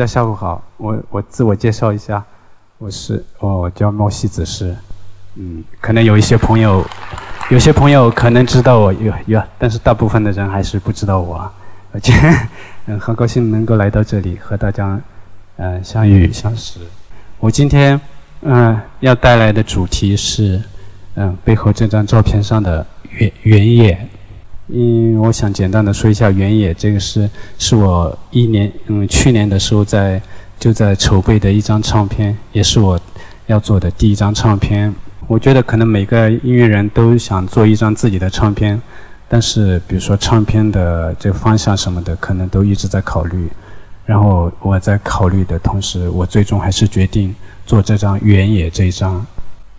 大家下午好，我我自我介绍一下，我是我叫猫西子诗，嗯，可能有一些朋友，有些朋友可能知道我有有，但是大部分的人还是不知道我，而且 嗯很高兴能够来到这里和大家嗯相遇相识。我今天嗯要带来的主题是嗯背后这张照片上的原原野。嗯，我想简单的说一下原野，这个是是我一年嗯去年的时候在就在筹备的一张唱片，也是我要做的第一张唱片。我觉得可能每个音乐人都想做一张自己的唱片，但是比如说唱片的这方向什么的，可能都一直在考虑。然后我在考虑的同时，我最终还是决定做这张原野这一张，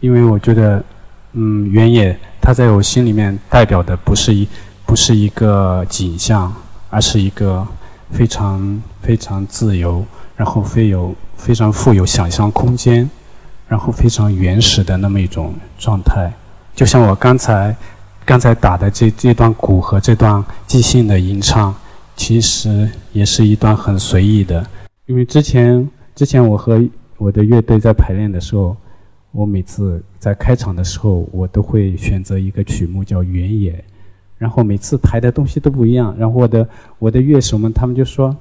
因为我觉得嗯原野它在我心里面代表的不是一。不是一个景象，而是一个非常非常自由，然后非有非常富有想象空间，然后非常原始的那么一种状态。就像我刚才刚才打的这这段鼓和这段即兴的吟唱，其实也是一段很随意的。因为之前之前我和我的乐队在排练的时候，我每次在开场的时候，我都会选择一个曲目叫《原野》。然后每次排的东西都不一样，然后我的我的乐手们他们就说，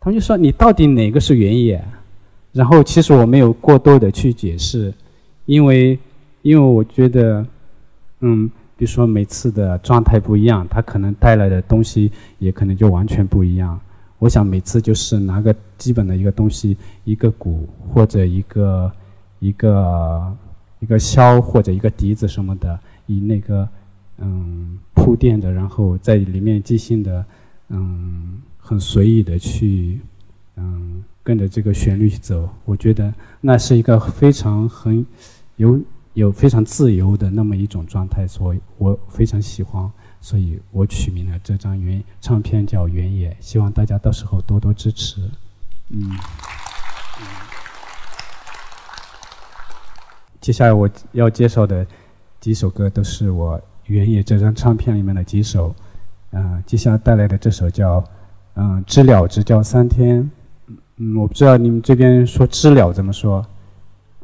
他们就说你到底哪个是原野？然后其实我没有过多的去解释，因为因为我觉得，嗯，比如说每次的状态不一样，它可能带来的东西也可能就完全不一样。我想每次就是拿个基本的一个东西，一个鼓或者一个一个一个箫或者一个笛子什么的，以那个。嗯，铺垫的，然后在里面即兴的，嗯，很随意的去，嗯，跟着这个旋律走。我觉得那是一个非常很有有非常自由的那么一种状态，所以我非常喜欢，所以我取名了这张原唱片叫《原野》，希望大家到时候多多支持。嗯，接下来我要介绍的几首歌都是我。原野这张唱片里面的几首，嗯，接下来带来的这首叫，嗯，知了只叫三天，嗯，我不知道你们这边说知了怎么说，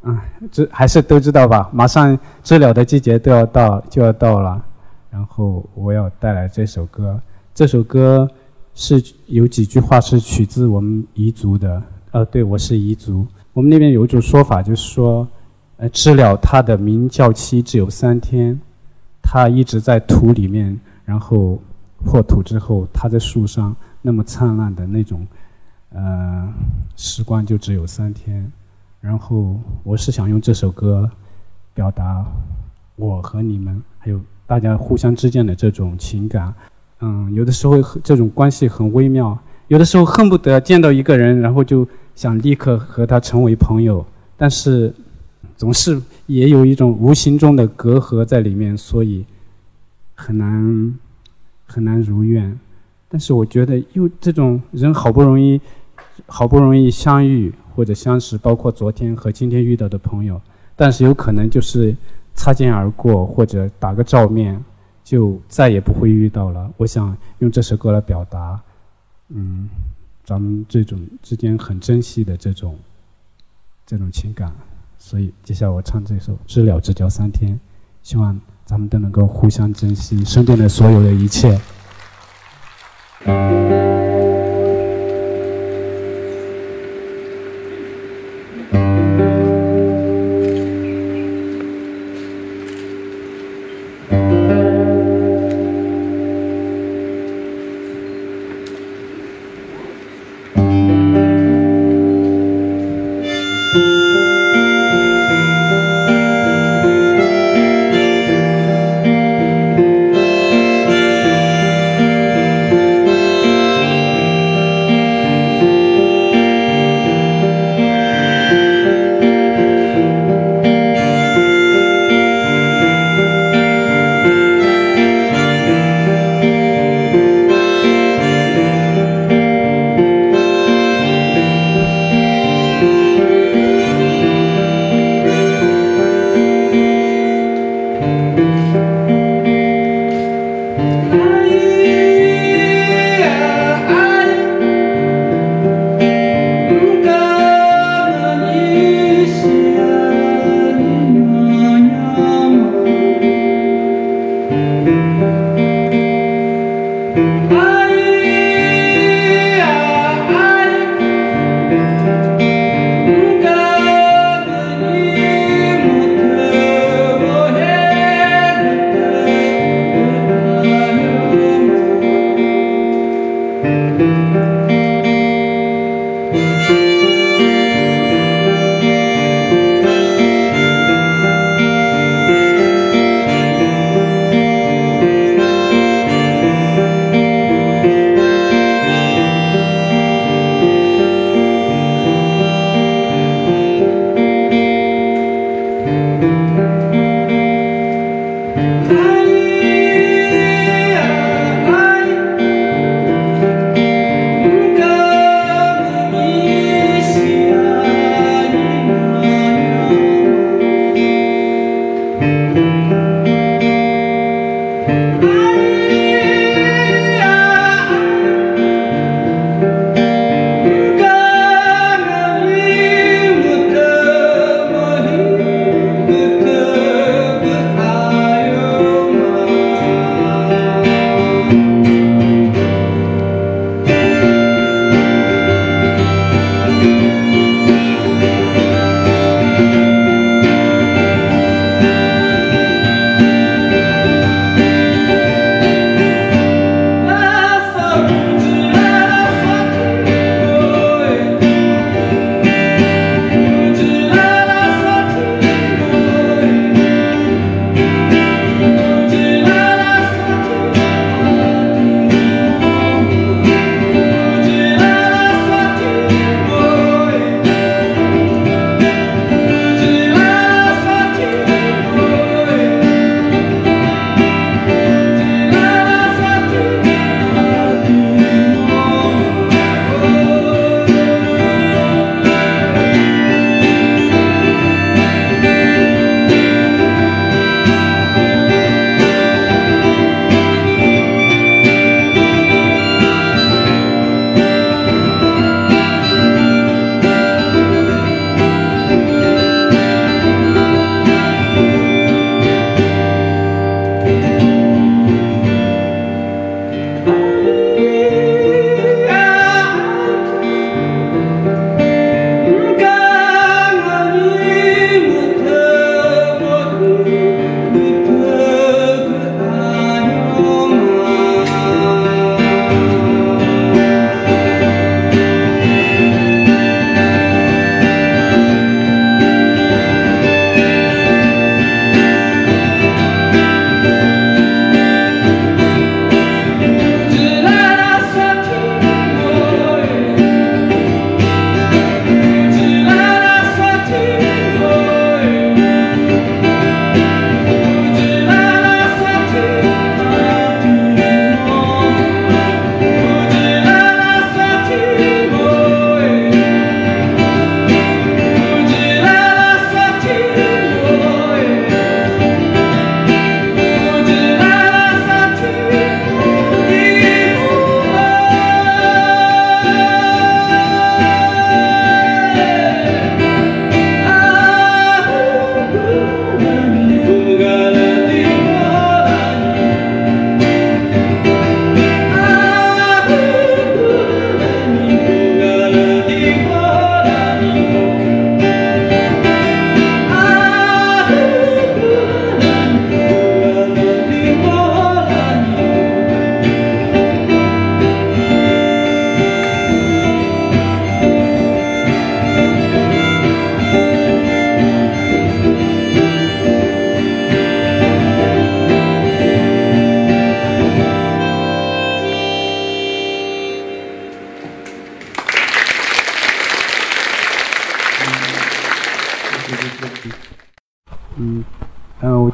啊，知还是都知道吧？马上知了的季节都要到，就要到了，然后我要带来这首歌，这首歌是有几句话是取自我们彝族的，呃，对我是彝族，我们那边有一种说法，就是说，呃，知了它的鸣叫期只有三天。它一直在土里面，然后破土之后，它在树上那么灿烂的那种，呃，时光就只有三天。然后我是想用这首歌表达我和你们，还有大家互相之间的这种情感。嗯，有的时候这种关系很微妙，有的时候恨不得见到一个人，然后就想立刻和他成为朋友，但是。总是也有一种无形中的隔阂在里面，所以很难很难如愿。但是我觉得，又这种人好不容易好不容易相遇或者相识，包括昨天和今天遇到的朋友，但是有可能就是擦肩而过或者打个照面，就再也不会遇到了。我想用这首歌来表达，嗯，咱们这种之间很珍惜的这种这种情感。所以，接下来我唱这首《知了只叫三天》，希望咱们都能够互相珍惜身边的所有的一切。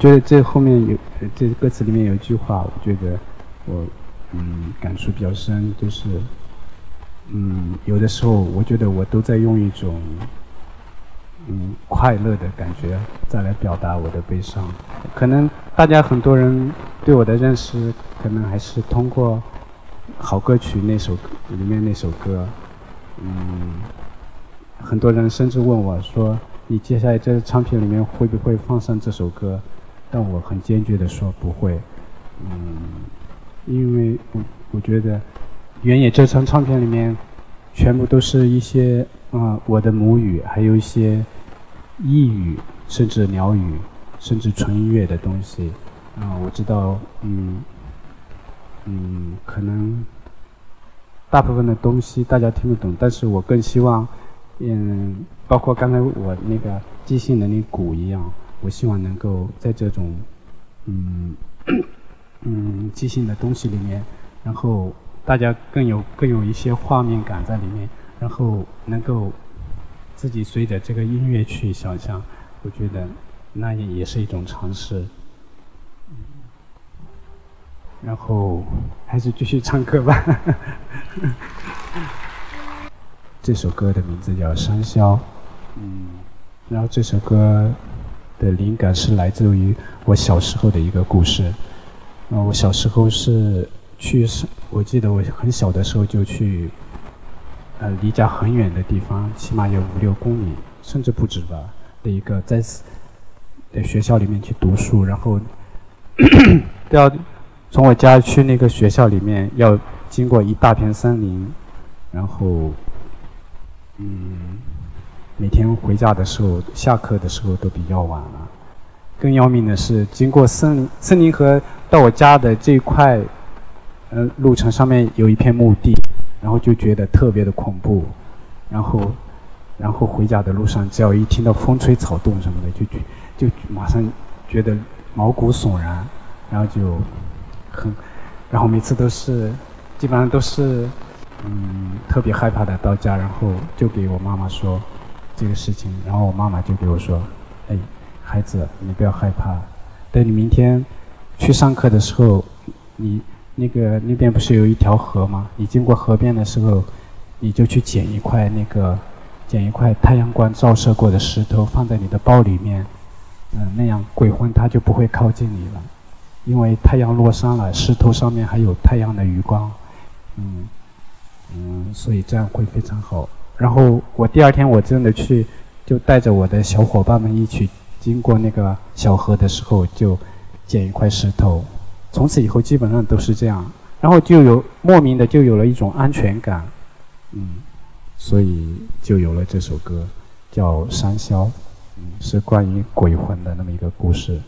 这，这后面有这歌词里面有一句话，我觉得我嗯感触比较深，就是嗯有的时候我觉得我都在用一种嗯快乐的感觉再来表达我的悲伤。可能大家很多人对我的认识，可能还是通过好歌曲那首里面那首歌，嗯，很多人甚至问我说。你接下来这唱片里面会不会放上这首歌？但我很坚决的说不会，嗯，因为我我觉得原野这张唱片里面全部都是一些啊我的母语，还有一些异语，甚至鸟语，甚至纯音乐的东西啊。我知道，嗯嗯，可能大部分的东西大家听不懂，但是我更希望，嗯。包括刚才我那个即兴的那鼓一样，我希望能够在这种，嗯，嗯，即兴的东西里面，然后大家更有更有一些画面感在里面，然后能够自己随着这个音乐去想象，我觉得那也也是一种尝试。然后还是继续唱歌吧。这首歌的名字叫《山魈》。嗯，然后这首歌的灵感是来自于我小时候的一个故事。啊，我小时候是去，我记得我很小的时候就去，呃，离家很远的地方，起码有五六公里，甚至不止吧，的一个在在学校里面去读书，然后 都要从我家去那个学校里面要经过一大片森林，然后，嗯。每天回家的时候，下课的时候都比较晚了。更要命的是，经过森森林和到我家的这一块，呃，路程上面有一片墓地，然后就觉得特别的恐怖。然后，然后回家的路上，只要一听到风吹草动什么的，就就就马上觉得毛骨悚然，然后就很，然后每次都是，基本上都是，嗯，特别害怕的到家，然后就给我妈妈说。这个事情，然后我妈妈就给我说：“哎，孩子，你不要害怕。等你明天去上课的时候，你那个那边不是有一条河吗？你经过河边的时候，你就去捡一块那个捡一块太阳光照射过的石头，放在你的包里面。嗯，那样鬼魂它就不会靠近你了，因为太阳落山了，石头上面还有太阳的余光。嗯嗯，所以这样会非常好。”然后我第二天我真的去，就带着我的小伙伴们一起经过那个小河的时候，就捡一块石头。从此以后基本上都是这样，然后就有莫名的就有了一种安全感，嗯，所以就有了这首歌，叫《山魈》，嗯，是关于鬼魂的那么一个故事，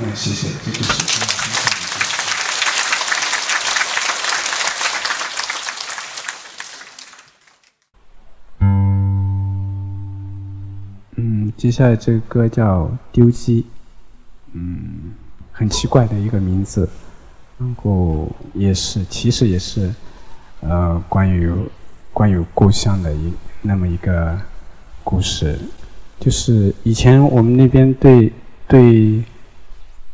嗯，谢谢，这就是。嗯，接下来这个歌叫《丢鸡》，嗯，很奇怪的一个名字，然后也是，其实也是，呃，关于关于故乡的一那么一个故事，就是以前我们那边对对。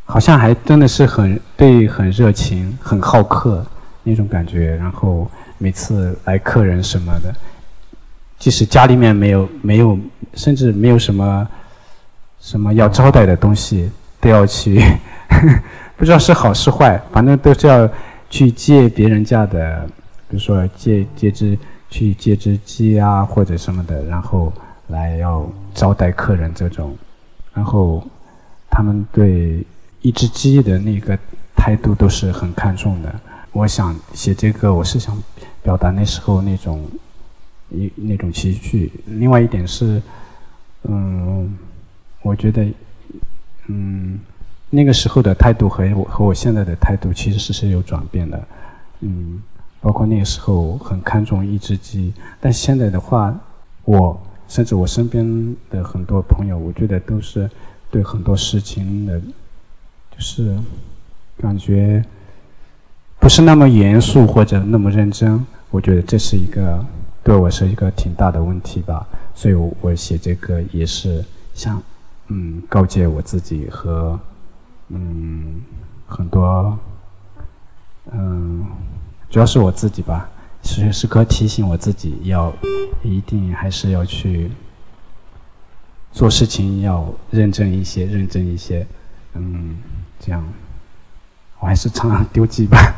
好像还真的是很对，很热情，很好客那种感觉。然后每次来客人什么的，即使家里面没有没有，甚至没有什么什么要招待的东西，都要去，不知道是好是坏，反正都是要去借别人家的，比如说借借只去借只鸡啊或者什么的，然后来要招待客人这种。然后他们对。一只鸡的那个态度都是很看重的。我想写这个，我是想表达那时候那种一那种情绪。另外一点是，嗯，我觉得，嗯，那个时候的态度和我和我现在的态度其实是是有转变的。嗯，包括那个时候很看重一只鸡，但现在的话，我甚至我身边的很多朋友，我觉得都是对很多事情的。就是感觉不是那么严肃或者那么认真，我觉得这是一个对我是一个挺大的问题吧。所以我写这个也是想嗯告诫我自己和嗯很多嗯主要是我自己吧，时时刻提醒我自己要一定还是要去做事情要认真一些，认真一些，嗯。这样，我还是唱丢鸡吧。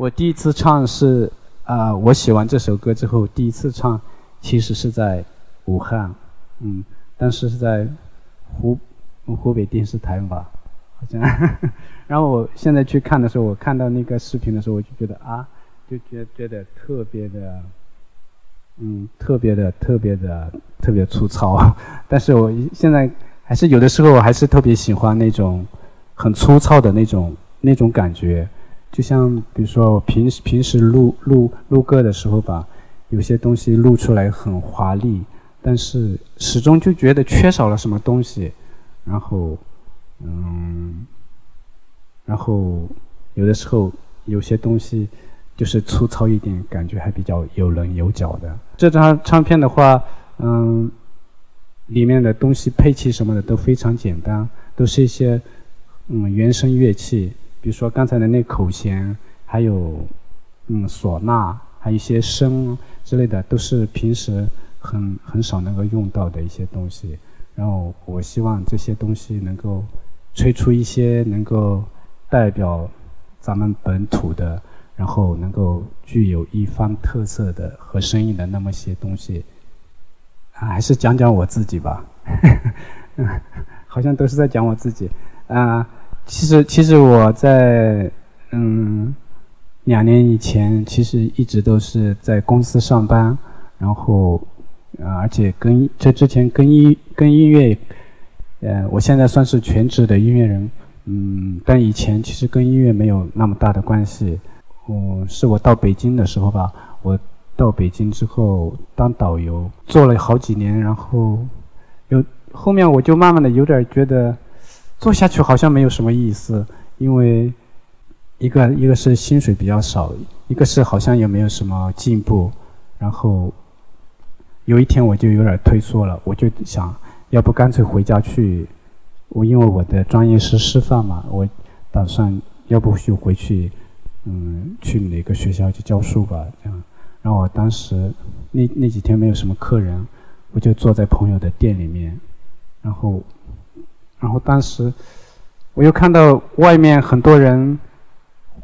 我第一次唱是啊，我写完这首歌之后，第一次唱其实是在武汉，嗯，但是是在湖湖北电视台吧，好像。然后我现在去看的时候，我看到那个视频的时候，我就觉得啊，就觉觉得特别的，嗯，特别的特别的特别粗糙。但是我现在还是有的时候我还是特别喜欢那种很粗糙的那种那种感觉。就像比如说我平时平时录录录歌的时候吧，有些东西录出来很华丽，但是始终就觉得缺少了什么东西，然后嗯，然后有的时候有些东西就是粗糙一点，感觉还比较有棱有角的。这张唱片的话，嗯，里面的东西配器什么的都非常简单，都是一些嗯原声乐器。比如说刚才的那口弦，还有嗯唢呐，还有一些笙之类的，都是平时很很少能够用到的一些东西。然后我希望这些东西能够吹出一些能够代表咱们本土的，然后能够具有一方特色的和声音的那么些东西。啊，还是讲讲我自己吧，好像都是在讲我自己啊。其实，其实我在嗯两年以前，其实一直都是在公司上班，然后啊，而且跟这之前跟音跟音乐，呃，我现在算是全职的音乐人，嗯，但以前其实跟音乐没有那么大的关系。我是我到北京的时候吧，我到北京之后当导游做了好几年，然后有后面我就慢慢的有点觉得。做下去好像没有什么意思，因为一个一个是薪水比较少，一个是好像也没有什么进步。然后有一天我就有点退缩了，我就想要不干脆回家去。我因为我的专业是师范嘛，我打算要不就回去，嗯，去哪个学校去教书吧。这样，然后我当时那那几天没有什么客人，我就坐在朋友的店里面，然后。然后当时，我又看到外面很多人，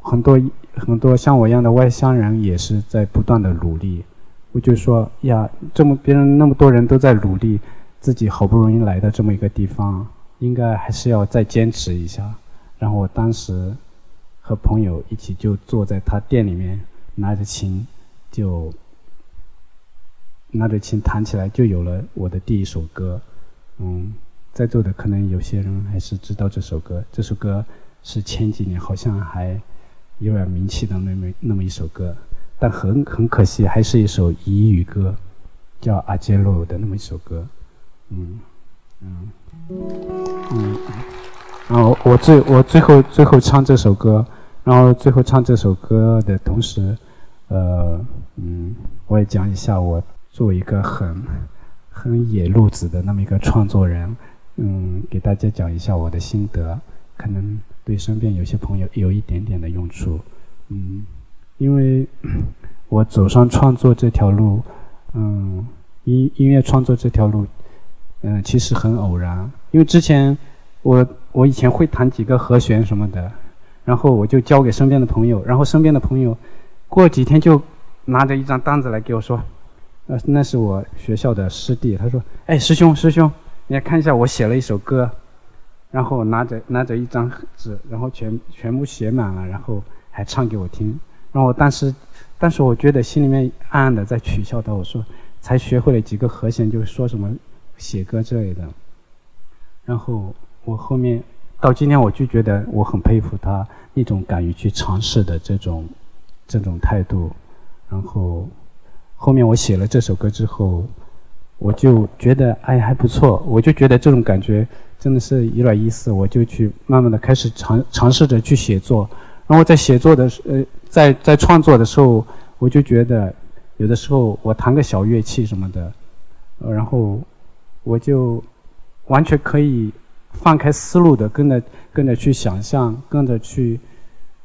很多很多像我一样的外乡人也是在不断的努力。我就说呀，这么别人那么多人都在努力，自己好不容易来到这么一个地方，应该还是要再坚持一下。然后我当时和朋友一起就坐在他店里面，拿着琴，就拿着琴弹起来，就有了我的第一首歌，嗯。在座的可能有些人还是知道这首歌，这首歌是前几年好像还有点名气的那么那么一首歌，但很很可惜，还是一首彝语歌，叫阿杰洛的那么一首歌，嗯嗯嗯，然后我最我最后最后唱这首歌，然后最后唱这首歌的同时，呃嗯，我也讲一下我作为一个很很野路子的那么一个创作人。嗯，给大家讲一下我的心得，可能对身边有些朋友有一点点的用处。嗯，因为我走上创作这条路，嗯，音音乐创作这条路，嗯，其实很偶然。因为之前我我以前会弹几个和弦什么的，然后我就交给身边的朋友，然后身边的朋友过几天就拿着一张单子来给我说，呃，那是我学校的师弟，他说：“哎，师兄，师兄。”你来看一下，我写了一首歌，然后拿着拿着一张纸，然后全全部写满了，然后还唱给我听。然后当时，但是我觉得心里面暗暗的在取笑他，我说才学会了几个和弦，就说什么写歌之类的。然后我后面到今天，我就觉得我很佩服他那种敢于去尝试的这种这种态度。然后后面我写了这首歌之后。我就觉得哎还不错，我就觉得这种感觉真的是有点意思，我就去慢慢的开始尝尝试着去写作，然后在写作的时呃在在创作的时候，我就觉得有的时候我弹个小乐器什么的，呃然后我就完全可以放开思路的跟着跟着去想象，跟着去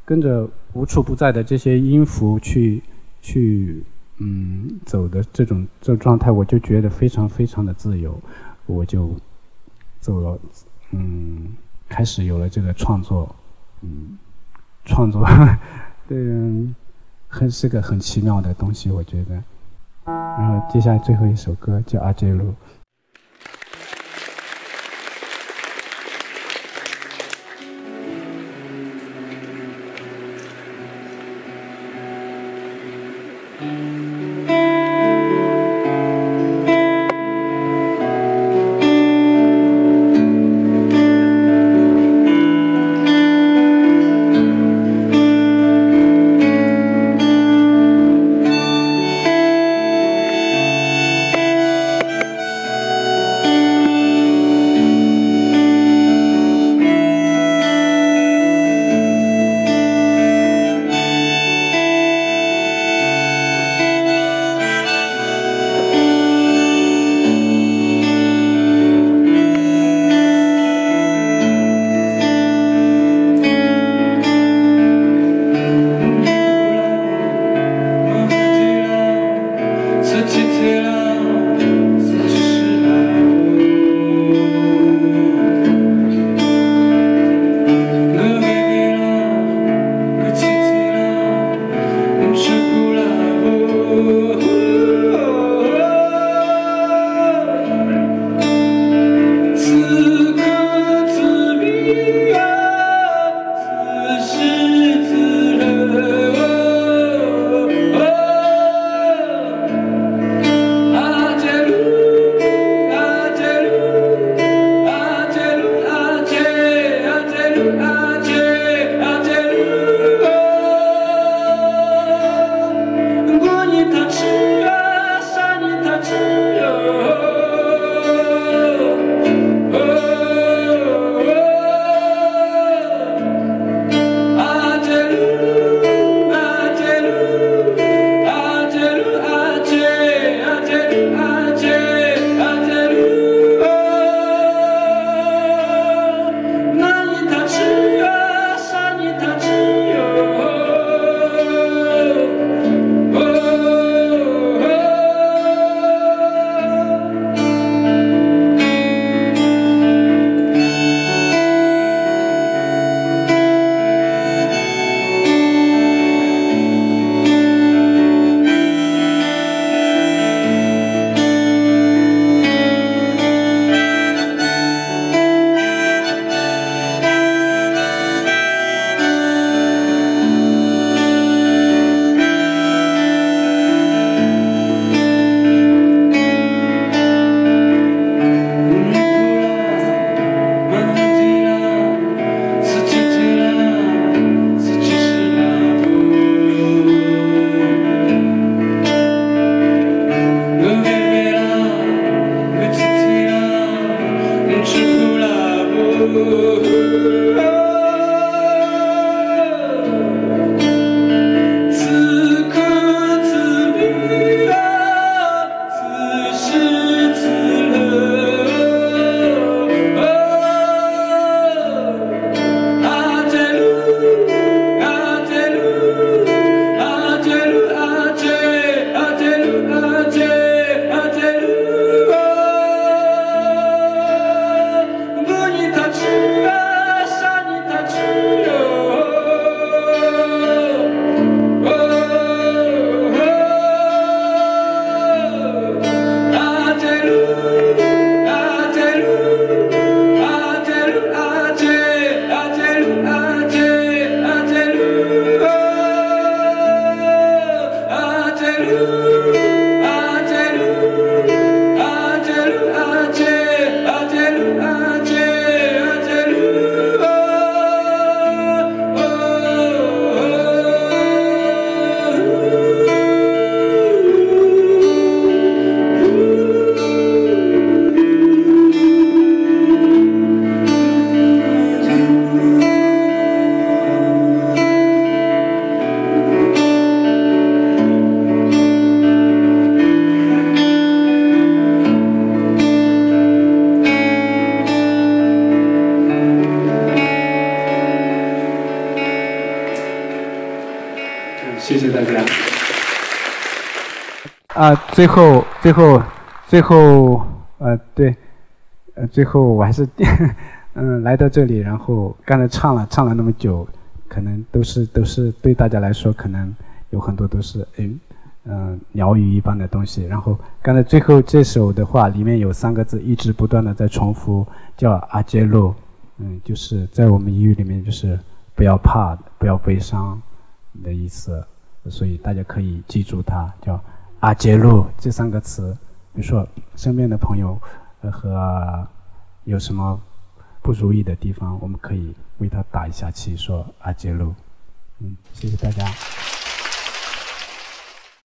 跟着无处不在的这些音符去去。嗯，走的这种这状态，我就觉得非常非常的自由，我就走了，嗯，开始有了这个创作，嗯，创作，对，很是个很奇妙的东西，我觉得。然后接下来最后一首歌叫《阿杰路》。啊，最后，最后，最后，呃，对，呃，最后我还是，嗯，来到这里，然后刚才唱了唱了那么久，可能都是都是对大家来说，可能有很多都是嗯嗯鸟语一般的东西。然后刚才最后这首的话里面有三个字一直不断的在重复，叫阿杰洛，嗯，就是在我们英语里面就是不要怕，不要悲伤的意思，所以大家可以记住它，叫阿杰路这三个词。比如说身边的朋友和有什么不如意的地方，我们可以为他打一下气，说阿杰路。嗯，谢谢大家。